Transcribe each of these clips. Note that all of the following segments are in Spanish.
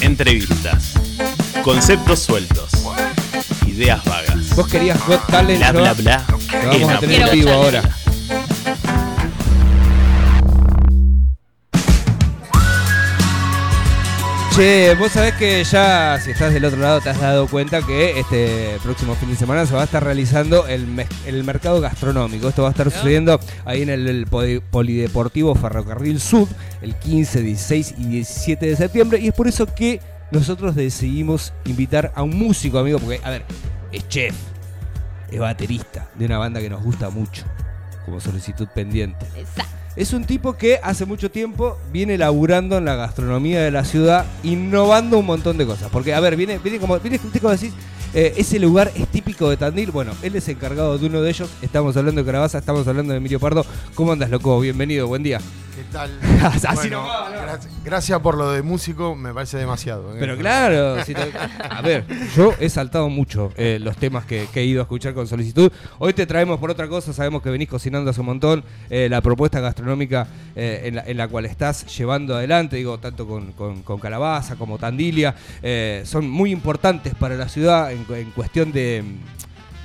Entrevistas. Conceptos sueltos. Ideas vagas. Vos querías Got Talent, Bla, bla, bla. Lo vamos a tener en vivo ahora. Che, vos sabés que ya, si estás del otro lado, te has dado cuenta que este próximo fin de semana se va a estar realizando el, mes- el mercado gastronómico. Esto va a estar sucediendo ahí en el, el poli- Polideportivo Ferrocarril Sud, el 15, 16 y 17 de septiembre. Y es por eso que nosotros decidimos invitar a un músico, amigo, porque, a ver, es chef, es baterista de una banda que nos gusta mucho, como solicitud pendiente. Exacto. Es un tipo que hace mucho tiempo viene laburando en la gastronomía de la ciudad, innovando un montón de cosas. Porque, a ver, viene, viene como, viene, como decís, eh, ese lugar es típico de Tandil. Bueno, él es encargado de uno de ellos. Estamos hablando de Carabaza, estamos hablando de Emilio Pardo. ¿Cómo andas, loco? Bienvenido, buen día. ¿Qué tal? Así nomás, ¿no? gra- gracias por lo de músico, me parece demasiado. ¿eh? Pero claro, si te- a ver, yo he saltado mucho eh, los temas que, que he ido a escuchar con solicitud. Hoy te traemos por otra cosa, sabemos que venís cocinando hace un montón. eh, la propuesta gastronómica en, la, en la cual estás llevando adelante, digo, tanto con, con- con Calabaza como Tandilia, son muy importantes para la ciudad en, cu- en cuestión de-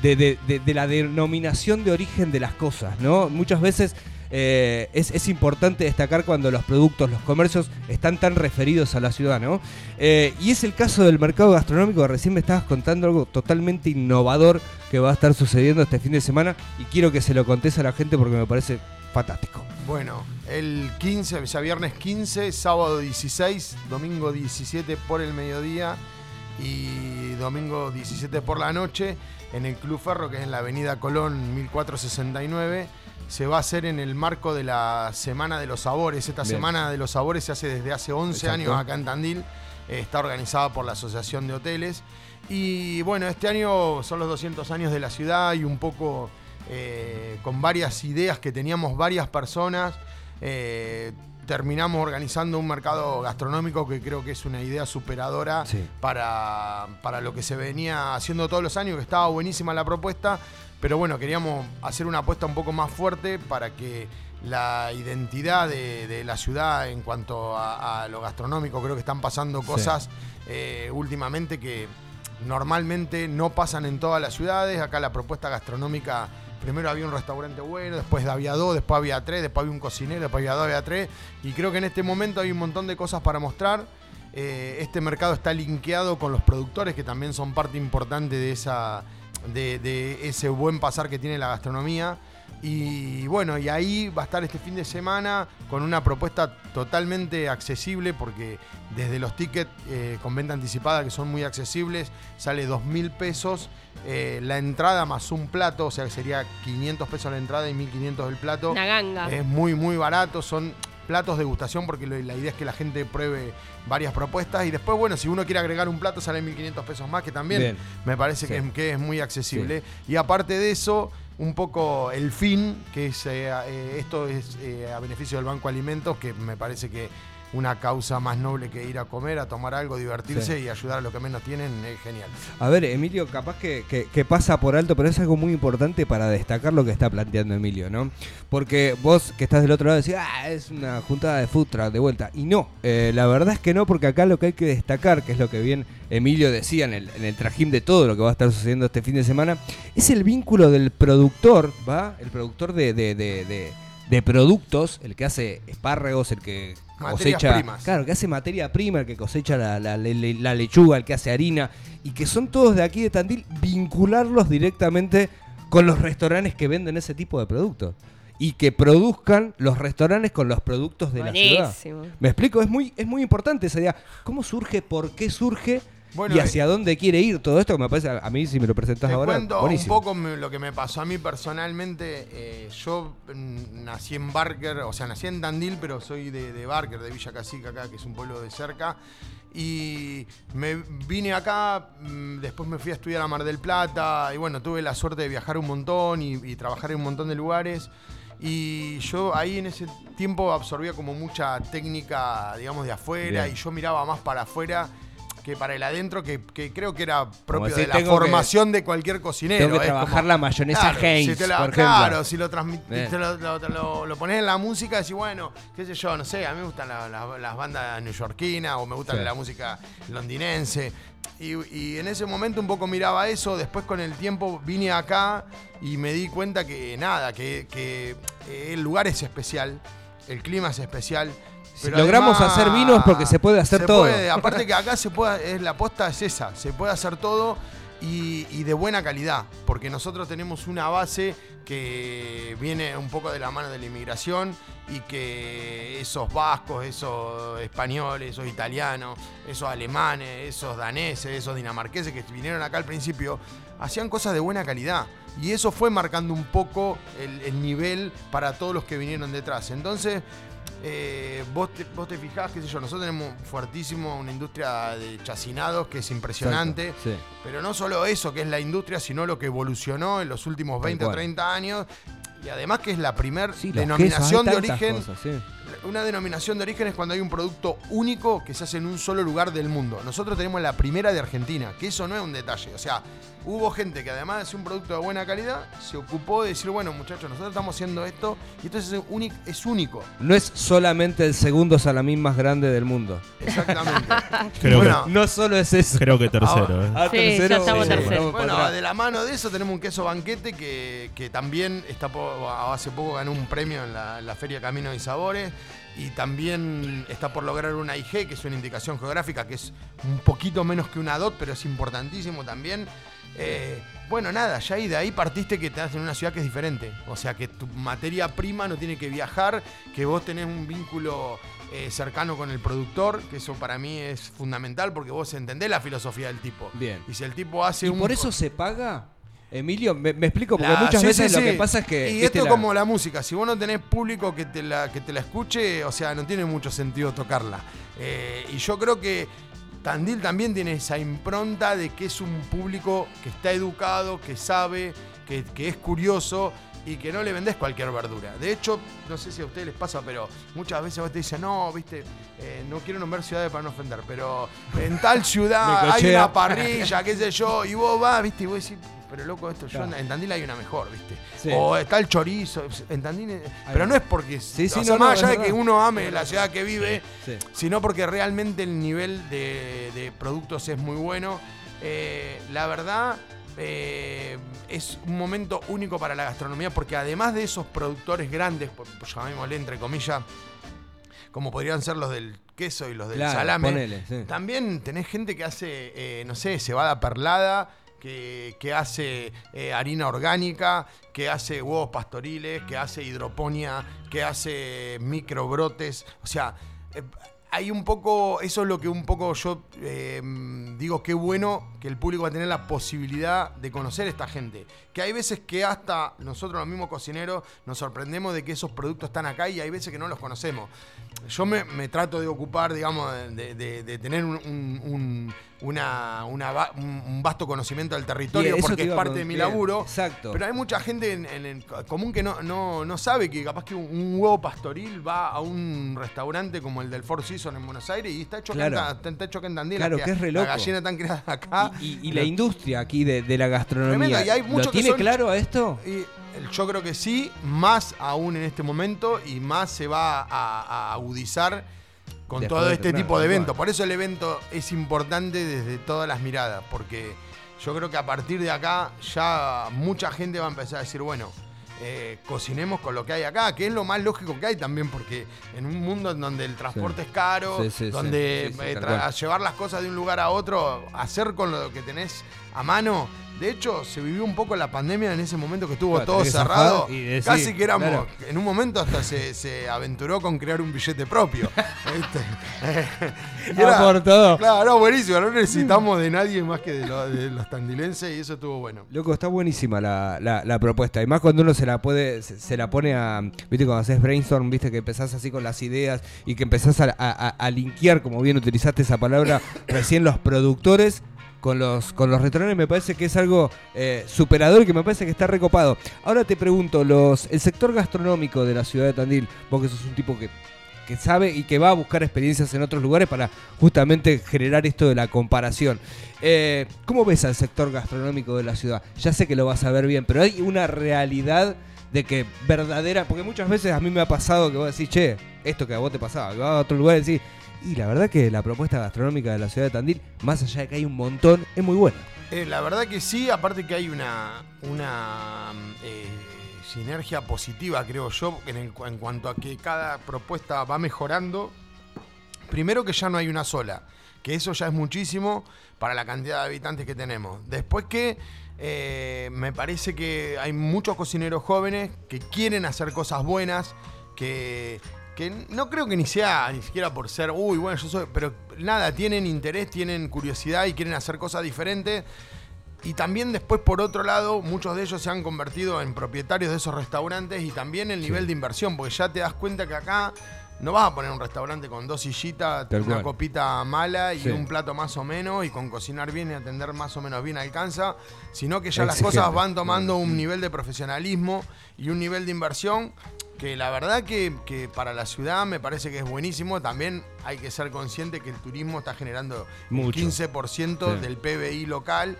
de- de la denominación de origen de las cosas, ¿no? Muchas veces eh, es, es importante destacar cuando los productos, los comercios están tan referidos a la ciudad, ¿no? Eh, y es el caso del mercado gastronómico, recién me estabas contando algo totalmente innovador que va a estar sucediendo este fin de semana y quiero que se lo contés a la gente porque me parece fantástico. Bueno, el 15, ya viernes 15, sábado 16, domingo 17 por el mediodía y domingo 17 por la noche en el Club Ferro, que es en la avenida Colón 1469. Se va a hacer en el marco de la Semana de los Sabores. Esta Bien. Semana de los Sabores se hace desde hace 11 Exacto. años acá en Tandil. Eh, Está organizada por la Asociación de Hoteles. Y bueno, este año son los 200 años de la ciudad y un poco eh, con varias ideas que teníamos varias personas. eh, terminamos organizando un mercado gastronómico que creo que es una idea superadora Sí. para, para lo que se venía haciendo todos los años, que estaba buenísima la propuesta, pero bueno, queríamos hacer una apuesta un poco más fuerte para que la identidad de, de la ciudad en cuanto a, a lo gastronómico, creo que están pasando Sí. cosas eh, últimamente que normalmente no pasan en todas las ciudades, acá la propuesta gastronómica... Primero había un restaurante bueno, después había dos, después había tres, después había un cocinero, después había dos, había tres. Y creo que en este momento hay un montón de cosas para mostrar. Eh, este mercado está linkeado con los productores, que también son parte importante de, esa, de, de ese buen pasar que tiene la gastronomía. Y bueno, y ahí va a estar este fin de semana con una propuesta totalmente accesible, porque desde los tickets eh, con venta anticipada, que son muy accesibles, sale dos mil pesos. eh, la entrada más un plato, o sea que sería 500 pesos la entrada y 1500 el plato. Una ganga. Es muy, muy barato. Son platos de gustación porque la idea es que la gente pruebe varias propuestas. Y después, bueno, si uno quiere agregar un plato, sale 1.500 pesos más, que también Bien. me parece Sí. que, es, que es muy accesible. Y aparte de eso, un poco el fin, que es eh, eh, esto es eh, a beneficio del Banco Alimentos, que me parece que una causa más noble que ir a comer, a tomar algo, divertirse Sí. y ayudar a los que menos tienen, es genial. A ver, Emilio, capaz que, que- que pasa por alto, pero es algo muy importante para destacar lo que está planteando Emilio, ¿no? Porque vos que estás del otro lado decís, ah, es una juntada de food truck de vuelta. Y no, eh, la verdad es que no, porque acá lo que hay que destacar, que es lo que bien Emilio decía en el, en el trajín de todo lo que va a estar sucediendo este fin de semana, es el vínculo del productor, ¿va? El productor de, de- de- de- de productos, el que hace espárragos, el que Materias cosecha. primas. Claro, que hace materia prima, el que cosecha la, la- le- le- la lechuga, el que hace harina, y que son todos de aquí de Tandil, vincularlos directamente con los restaurantes que venden ese tipo de productos. Y que produzcan los restaurantes con los productos de la ciudad. Me explico, es muy, es muy importante esa idea. ¿Cómo surge? ¿Por qué surge? Bueno, y hacia dónde quiere ir todo esto, que me parece, a mí si me lo presentas Te ahora, cuento buenísimo. un poco lo que me pasó a mí personalmente. Eh, yo mm, nací en Barker, o sea, nací en Tandil, pero soy de, de Barker, de Villa Casica acá, que es un pueblo de cerca. Y me vine acá, mm, después me fui a estudiar a Mar del Plata, y bueno, tuve la suerte de viajar un montón y, y trabajar en un montón de lugares. Y yo ahí en ese tiempo absorbía como mucha técnica, digamos, de afuera, Bien. y yo miraba más para afuera que para el adentro, que, que creo que era propio de la que- formación de cualquier cocinero. Tengo que trabajar como- la mayonesa Claro, Heinz, si te la- por ejemplo. Claro, si lo, te lo, lo- pones en la música, decís, bueno, qué sé yo, no sé, a mí me gustan la- la- las bandas neoyorquinas o me gusta Sí. la música londinense. Y, y en ese momento un poco miraba eso, después con el tiempo vine acá y me di cuenta que nada, que, que, eh, el lugar es especial, el clima es especial. Si logramos hacer vinos porque se puede hacer se todo. puede, aparte que acá se puede, es, la aposta es esa, se puede hacer todo y, y de buena calidad, porque nosotros tenemos una base que viene un poco de la mano de la inmigración y que esos vascos, esos españoles, esos italianos, esos alemanes, esos daneses, esos dinamarqueses que vinieron acá al principio, hacían cosas de buena calidad. Y eso fue marcando un poco el, el nivel para todos los que vinieron detrás. Entonces, eh, vos, te, vos te fijás, qué sé yo, nosotros tenemos fuertísimo una industria de chacinados que es impresionante. Exacto, sí. Pero no solo eso, que es la industria, sino lo que evolucionó en los últimos Tal 20 o cual. 30 años. Y además que es la primer Sí, los denominación quesos, de origen. cosas, sí. Una denominación de origen es cuando hay un producto único que se hace en un solo lugar del mundo. Nosotros tenemos la primera de Argentina, que eso no es un detalle. O sea, hubo gente que además de hacer un producto de buena calidad, se ocupó de decir, bueno muchachos, nosotros estamos haciendo esto y esto es, únic- es único. No es solamente el segundo salamín más grande del mundo. Exactamente. Creo, Bueno, No solo es eso. creo que tercero. ¿eh? Ah, Sí, tercero, ya estamos sí, tercero. para Bueno, de la mano de eso tenemos un queso banquete que, que también está po- hace poco ganó un premio en la, en la Feria Camino y Sabores y también está por lograr una IG, que es una indicación geográfica, que es un poquito menos que una DOT, pero es importantísimo también. Eh, bueno, nada, ya ahí de ahí partiste que te das en una ciudad que es diferente. O sea, que tu materia prima no tiene que viajar, que vos tenés un vínculo eh, cercano con el productor, que eso para mí es fundamental porque vos entendés la filosofía del tipo. Bien. Y si el tipo hace ¿Y un. por eso se paga? Emilio, me, me explico, porque La- muchas sí, veces sí, lo que pasa es que. Y esto es la- como la música. Si vos no tenés público que te la, que te la escuche, o sea, no tiene mucho sentido tocarla. Eh, y yo creo que Tandil también tiene esa impronta de que es un público que está educado, que sabe, que, es curioso y que no le vendés cualquier verdura. De hecho, no sé si a ustedes les pasa, pero muchas veces vos te dicen, no, viste, eh, no quiero nombrar ciudades para no ofender, pero en tal ciudad hay una parrilla, qué sé yo, y vos vas, viste, y vos decís, pero loco, esto yo en Tandil hay una mejor, viste. Sí. O está el chorizo, en Tandil, eh, pero no es porque, Sí, sí, o sea, no, no, más allá de que uno ame la ciudad que vive, sino porque realmente el nivel de, de productos es muy bueno. Eh, la verdad, eh, es un momento único para la gastronomía porque además de esos productores grandes, por, llamémosle entre comillas, como podrían ser los del queso y los del Claro, salame, ponele, sí. también tenés gente que hace, eh, no sé, cebada perlada, que, que hace eh, harina orgánica, que hace huevos pastoriles, que hace hidroponía, que hace microbrotes. O sea, eh, hay un poco, eso es lo que un poco yo eh, digo, qué bueno que el público va a tener la posibilidad de conocer a esta gente. Que hay veces que hasta nosotros los mismos cocineros nos sorprendemos de que esos productos están acá y hay veces que no los conocemos. Yo me, me trato de ocupar, digamos, de, de- de tener un, un- un- una, un- vasto conocimiento del territorio Bien, porque es parte de mi laburo. Exacto. Pero hay mucha gente en, en el común que no, no, no sabe que capaz que un, un huevo pastoril va a un restaurante como el del Four Seasons en Buenos Aires y está hecho, Claro. Ta- está hecho acá en Tandil. Claro, la- que es re La loco. gallina tan creada acá. Y, y- y la industria aquí de, de la gastronomía. Tremendo, y hay ¿Lo que tiene son- claro a esto? Y el- yo creo que sí, más aún en este momento y más se va a, a agudizar con Después todo este tipo de eventos. Por eso el evento es importante desde todas las miradas, porque yo creo que a partir de acá ya mucha gente va a empezar a decir, bueno, eh, cocinemos con lo que hay acá, que es lo más lógico que hay también, porque en un mundo en donde el transporte Sí. es caro, Sí, sí, sí. donde eh, llevar las cosas de un lugar a otro, hacer con lo que tenés a mano. De hecho, se vivió un poco la pandemia en ese momento que estuvo Claro, todo cerrado. zafar y decir, Casi que éramos, claro. en un momento hasta se, se aventuró con crear un billete propio. Y Ah, por todo. Claro, no, buenísimo. No necesitamos de nadie más que de, lo- de los tandilenses y eso estuvo bueno. Loco, está buenísima la, la- la propuesta. Y más cuando uno se la puede, se, se la pone a. Viste, cuando haces brainstorm, viste que empezás así con las ideas y que empezás a, a, a- a linkear, como bien utilizaste esa palabra, recién los productores con los, con los restaurantes, me parece que es algo eh, superador y que me parece que está recopado. Ahora te pregunto, los, el sector gastronómico de la ciudad de Tandil, vos que sos un tipo que que sabe y que va a buscar experiencias en otros lugares para justamente generar esto de la comparación. Eh, ¿Cómo ves al sector gastronómico de la ciudad? Ya sé que lo vas a ver bien, pero hay una realidad de que verdadera, porque muchas veces a mí me ha pasado que vos decís, che, esto que a vos te pasaba, que vas a otro lugar y decís, y la verdad que la propuesta gastronómica de la ciudad de Tandil, más allá de que hay un montón, es muy buena. Eh, la verdad que sí, aparte que hay una, una eh, sinergia positiva, creo yo, en, en cuanto a que cada propuesta va mejorando. Primero que ya no hay una sola, que eso ya es muchísimo para la cantidad de habitantes que tenemos. Después que eh, me parece que hay muchos cocineros jóvenes que quieren hacer cosas buenas, que, que no creo que ni sea ni siquiera por ser, uy, bueno, yo soy, pero nada, tienen interés, tienen curiosidad y quieren hacer cosas diferentes. Y también después, por otro lado, muchos de ellos se han convertido en propietarios de esos restaurantes y también el nivel de inversión, porque ya te das cuenta que acá no vas a poner un restaurante con dos sillitas, Tal una cual. copita mala y Sí. un plato más o menos, y con cocinar bien y atender más o menos bien alcanza, sino que ya las cosas van tomando un nivel de profesionalismo y un nivel de inversión que la verdad que, que para la ciudad me parece que es buenísimo. También hay que ser consciente que el turismo está generando Mucho. el 15% Sí. del PBI local.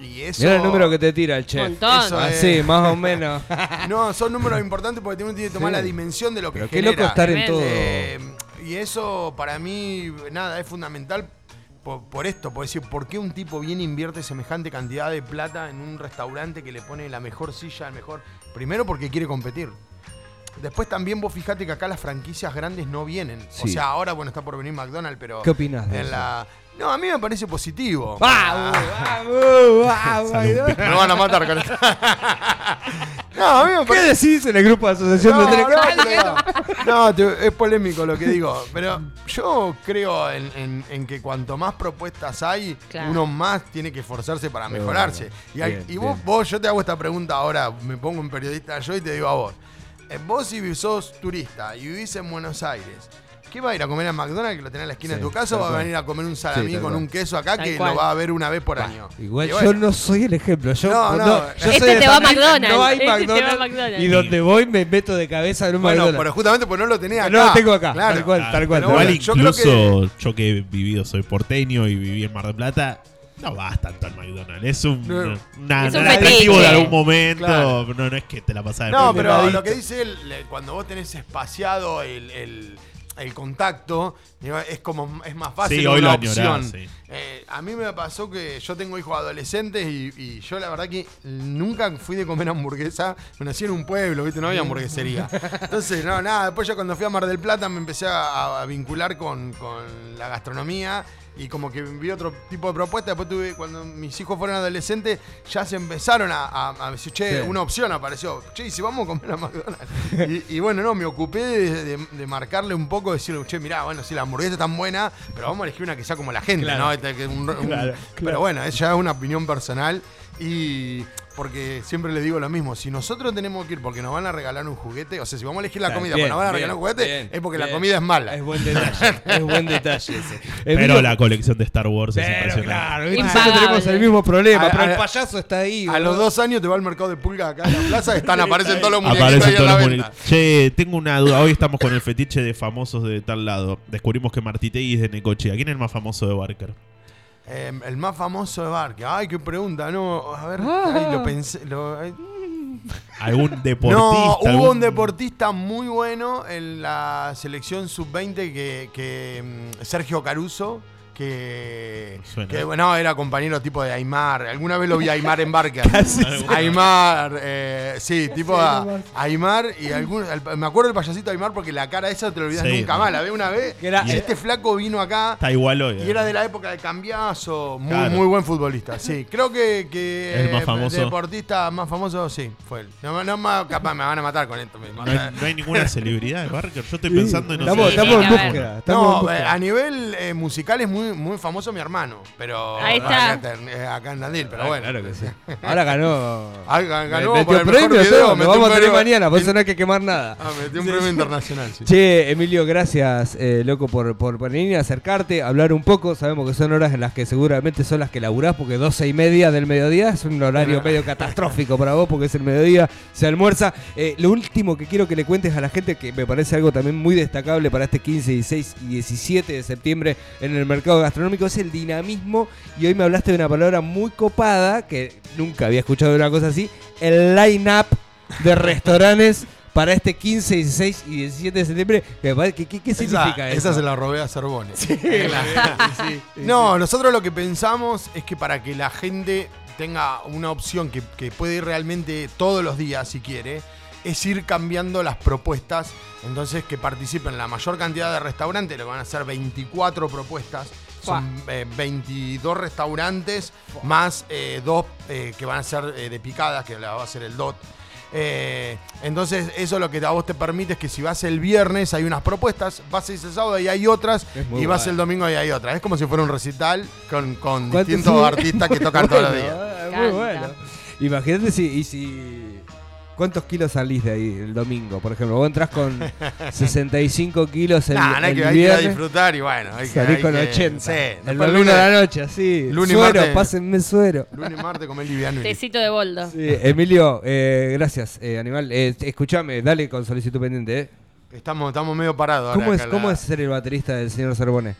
Y eso. Mira el número que te tira el chef. Eso es. Así, más o menos. No, son números importantes porque uno tiene que tomar Sí. la dimensión de lo que Pero qué genera. loco estar en todo. Eh, y eso para mí, nada, es fundamental por, por esto, por decir, ¿por qué un tipo viene e invierte semejante cantidad de plata en un restaurante que le pone la mejor silla, el mejor... Primero porque quiere competir. Después también vos fijate que acá las franquicias grandes no vienen. O sea, ahora bueno está por venir McDonald's, pero ¿Qué opinás de en eso? la No, a mí me parece positivo. ¡Vamos! ¡Vamos! ¡Vamos! Salud. Me van a matar con esto. no, a mí me ¿Qué parece decís en el grupo de asociación no, de Tele- no, no, te- es polémico lo que digo, pero yo creo en, en- en que cuanto más propuestas hay, Claro. uno más tiene que esforzarse para mejorarse. bueno. Y, hay- Bien, y vos, bien. vos, yo te hago esta pregunta ahora, me pongo un periodista yo y te digo a vos. Eh, Vos si sos turista y vivís en Buenos Aires, ¿qué va a ir a comer a McDonald's que lo tenés en la esquina Sí, de tu casa o va a venir a comer un salamí Sí, con un queso acá Tal que cual. lo va a ver una vez por año? Igual yo no soy el ejemplo. Yo, No, no, no, yo Este soy te va a McDonald's, No hay este te va a McDonald's, McDonald's. Y donde voy me meto de cabeza en un Bueno, McDonald's. pero justamente pues no lo tenés acá. no lo tengo acá. Claro. Tal cual, tal cual. Pero Igual bueno, yo creo incluso yo que... he vivido, soy porteño y viví en Mar del Plata, no vas tanto al McDonald's. Es un, No. una- Es un un atractivo de algún momento. Claro. No, no es que te la pasás de No, pero lo que dice él, cuando vos tenés espaciado el, el- el contacto, es como es más fácil Sí, hoy una lo añorás, opción. sí. Eh, a mí me pasó que yo tengo hijos adolescentes y, y yo la verdad que nunca fui de comer hamburguesa. Me nací en un pueblo, ¿viste? No había hamburguesería. Entonces, no, nada. Después ya cuando fui a Mar del Plata me empecé a, a vincular con, con la gastronomía y como que vi otro tipo de propuestas. Después tuve, cuando mis hijos fueron adolescentes, ya se empezaron a, a- a decir, che, Sí. una opción apareció. Che, ¿y si vamos a comer a McDonald's? y, y bueno, no, me ocupé de, de- de marcarle un poco, decirle, che, mirá, bueno, sí, la hamburguesa es tan buena, pero vamos a elegir una que sea como la gente, Claro. ¿no? Este, un- Claro, Pero bueno, es ya una opinión personal y porque siempre le digo lo mismo, si nosotros tenemos que ir porque nos van a regalar un juguete, o sea, si vamos a elegir la comida bien, porque nos van a bien, regalar un juguete, bien, es porque la comida es mala. Es buen detalle. es buen detalle ese. Pero la colección de Star Wars es impresionante. claro. Siempre tenemos el mismo problema, A- pero a- el payaso está ahí. A los dos años te va al mercado de pulga acá en la plaza, están, aparecen todos los muñequitos Aparecen ahí en todos la los Che, tengo una duda. Hoy estamos con el fetiche de famosos de tal lado. Descubrimos que Martitegui es de Necochea. ¿Quién es el más famoso de Barker? Eh, el más famoso de Barque. Ay, qué pregunta, no. A ver, Ah. lo pensé. lo- ay. ¿Algún deportista? No, hubo algún- un deportista muy bueno en la selección sub-20 que, que, mm, Sergio Caruso. Que, Suena. que, bueno, era compañero tipo de Aymar. Alguna vez lo vi a Aymar en Barca. Casi. Aymar, eh, sí, tipo a, Aymar y algún, al- me acuerdo del payasito Aymar porque la cara esa te lo olvidas Sí. nunca más. La ve una vez. Que era- y este flaco vino acá Está igual hoy. y era de la época del cambiazo, muy, Claro. muy buen futbolista. Sí, creo que, que El más famoso. deportista más famoso, sí, fue él. No, no más, capaz me van a matar con esto. me No matan. hay, no hay ninguna celebridad de Barker. Yo estoy pensando en no Estamos, sé. estamos en búsqueda. haber. estamos en No, búsqueda. eh, a nivel eh, musical es muy muy, muy famoso mi hermano, pero Ahí está. Acá, eh, acá en Nadil, pero Ah, bueno. Claro que sí. Ahora ganó. Ah, ga- ganó Metió por el mejor premio, video, metió vamos un a tener mañana, por eso no hay que quemar nada. Ah, metió un premio internacional, sí. Che, Emilio, gracias, eh, loco, por, por venir a acercarte, hablar un poco. Sabemos que son horas en las que seguramente son las que laburás, porque 12 y media del mediodía es un horario medio catastrófico para vos, porque es el mediodía, se almuerza. Eh, lo último que quiero que le cuentes a la gente, que me parece algo también muy destacable para este 15, 16 y 17 de septiembre en el mercado gastronómico, es el dinamismo. Y hoy me hablaste de una palabra muy copada, que nunca había escuchado una cosa así, el line-up de restaurantes para este 15, 16 y 17 de septiembre. ¿Qué, qué- qué significa esa, eso? esa se la robé a Cervone. No, nosotros lo que pensamos es que para que la gente tenga una opción que, que puede ir realmente todos los días si quiere, es ir cambiando las propuestas. Entonces que participen la mayor cantidad de restaurantes, lo que van a ser 24 propuestas. Son eh, 22 restaurantes más eh, dos eh, que van a ser eh, de picadas, que la va a hacer el DOT. Eh, entonces, eso lo que a vos te permite es que si vas el viernes hay unas propuestas, vas ese sábado y hay otras, y vas el domingo y hay otras. Es como si fuera un recital con, con ¿Cuánto- distintos sí? artistas que tocan todos los días. Muy bueno. Imagínate si, y si. ¿Cuántos kilos salís de ahí el domingo? Por ejemplo, vos entras con 65 kilos el, Nah, no hay el que, hay que ir a viernes. disfrutar y bueno, hay que, Salís hay con que- 80. Sí, el domingo lunes, a la noche, así. lunes suero, martes. pásenme suero. lunes y martes comer liviano. Tecito de boldo. Sí, Emilio, eh, gracias, eh, Animal. Eh, escuchame, dale con solicitud pendiente. ¿eh? Estamos, estamos medio parados ahora ¿Cómo, es, acá ¿Cómo la- es ser el baterista del señor Cervone?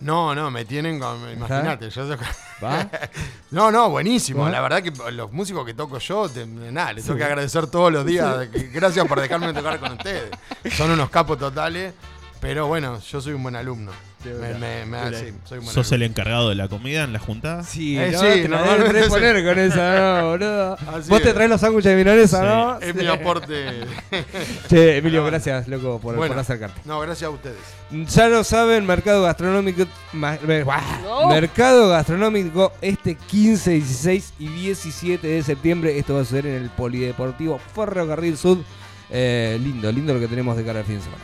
No, no, me tienen con. Imagínate, yo toco- ¿Va? No, no, buenísimo. La verdad que los músicos que toco yo, te- nada, les tengo que agradecer todos los días. Gracias por dejarme tocar con ustedes. Son unos capos totales, pero bueno, yo soy un buen alumno. Me, me, me- sí, soy un buen ¿Sos el encargado de la comida en la juntada? Sí, Eh, no, sí, te la normalmente debes sí. poner con esa, no, boludo. Así Vos te es. traes los sándwiches de milanesa, Sí. ¿no? Es mi aporte. Che, Emilio, gracias, loco, por, Bueno. por acercarte. No, gracias a ustedes. Ya lo saben, mercado gastronómico. ma- me- ¡buah! No. Mercado gastronómico este 15, 16 y 17 de septiembre. Esto va a suceder en el Polideportivo Ferrocarril Sud. Eh, lindo, lindo lo que tenemos de cara al fin de semana.